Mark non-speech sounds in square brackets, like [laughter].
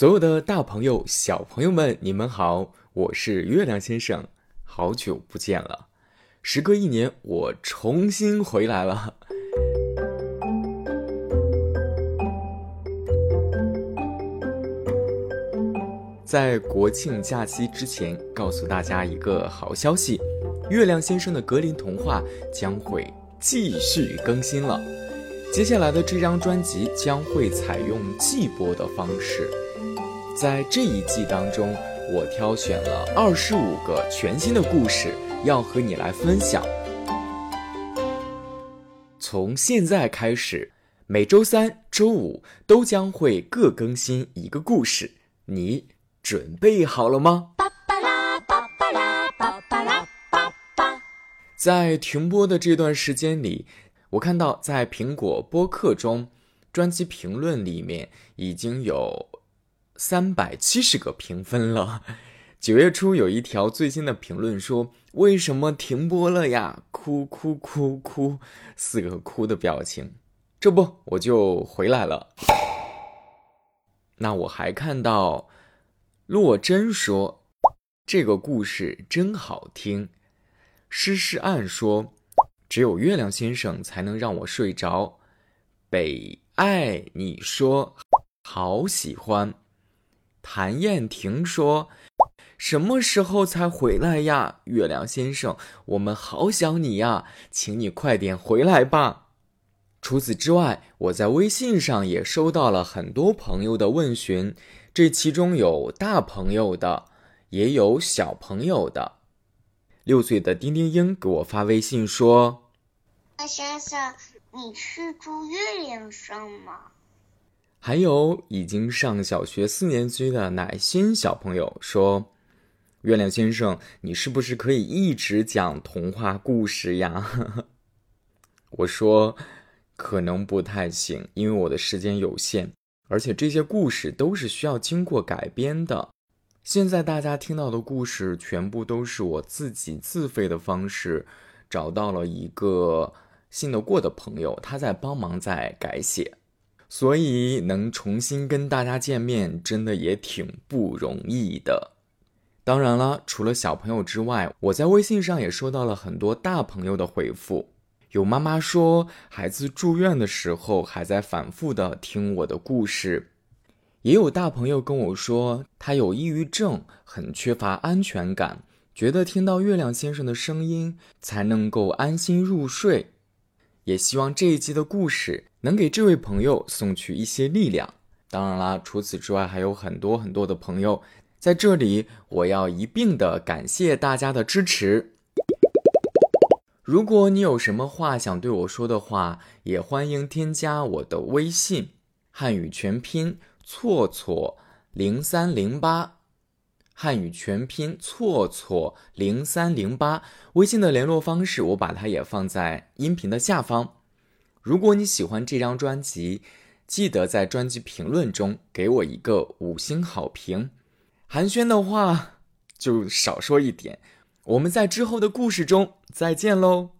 所有的大朋友、小朋友们，你们好，我是月亮先生，好久不见了。时隔一年，我重新回来了。在国庆假期之前，告诉大家一个好消息：月亮先生的格林童话将会继续更新了。接下来的这张专辑将会采用季播的方式。在这一季当中，我挑选了二十五个全新的故事，要和你来分享。从现在开始，每周三、周五都将会各更新一个故事，你准备好了吗？在停播的这段时间里，我看到在苹果播客中，专辑评论里面已经有。三百七十个评分了。[laughs] 九月初有一条最新的评论说：“为什么停播了呀？”哭哭哭哭，四个哭的表情。这不，我就回来了。那我还看到洛真说：“这个故事真好听。”诗诗暗说：“只有月亮先生才能让我睡着。”北爱你说：“好喜欢。”谭燕婷说：“什么时候才回来呀，月亮先生？我们好想你呀，请你快点回来吧。”除此之外，我在微信上也收到了很多朋友的问询，这其中有大朋友的，也有小朋友的。六岁的丁丁英给我发微信说：“先生，你是住月亮上吗？”还有已经上小学四年级的乃馨小朋友说：“月亮先生，你是不是可以一直讲童话故事呀？” [laughs] 我说：“可能不太行，因为我的时间有限，而且这些故事都是需要经过改编的。现在大家听到的故事全部都是我自己自费的方式找到了一个信得过的朋友，他在帮忙在改写。”所以能重新跟大家见面，真的也挺不容易的。当然了，除了小朋友之外，我在微信上也收到了很多大朋友的回复。有妈妈说，孩子住院的时候还在反复的听我的故事；也有大朋友跟我说，他有抑郁症，很缺乏安全感，觉得听到月亮先生的声音才能够安心入睡。也希望这一集的故事能给这位朋友送去一些力量。当然啦，除此之外还有很多很多的朋友在这里，我要一并的感谢大家的支持。如果你有什么话想对我说的话，也欢迎添加我的微信，汉语全拼错错零三零八。汉语全拼错错零三零八，微信的联络方式我把它也放在音频的下方。如果你喜欢这张专辑，记得在专辑评论中给我一个五星好评。寒暄的话就少说一点。我们在之后的故事中再见喽。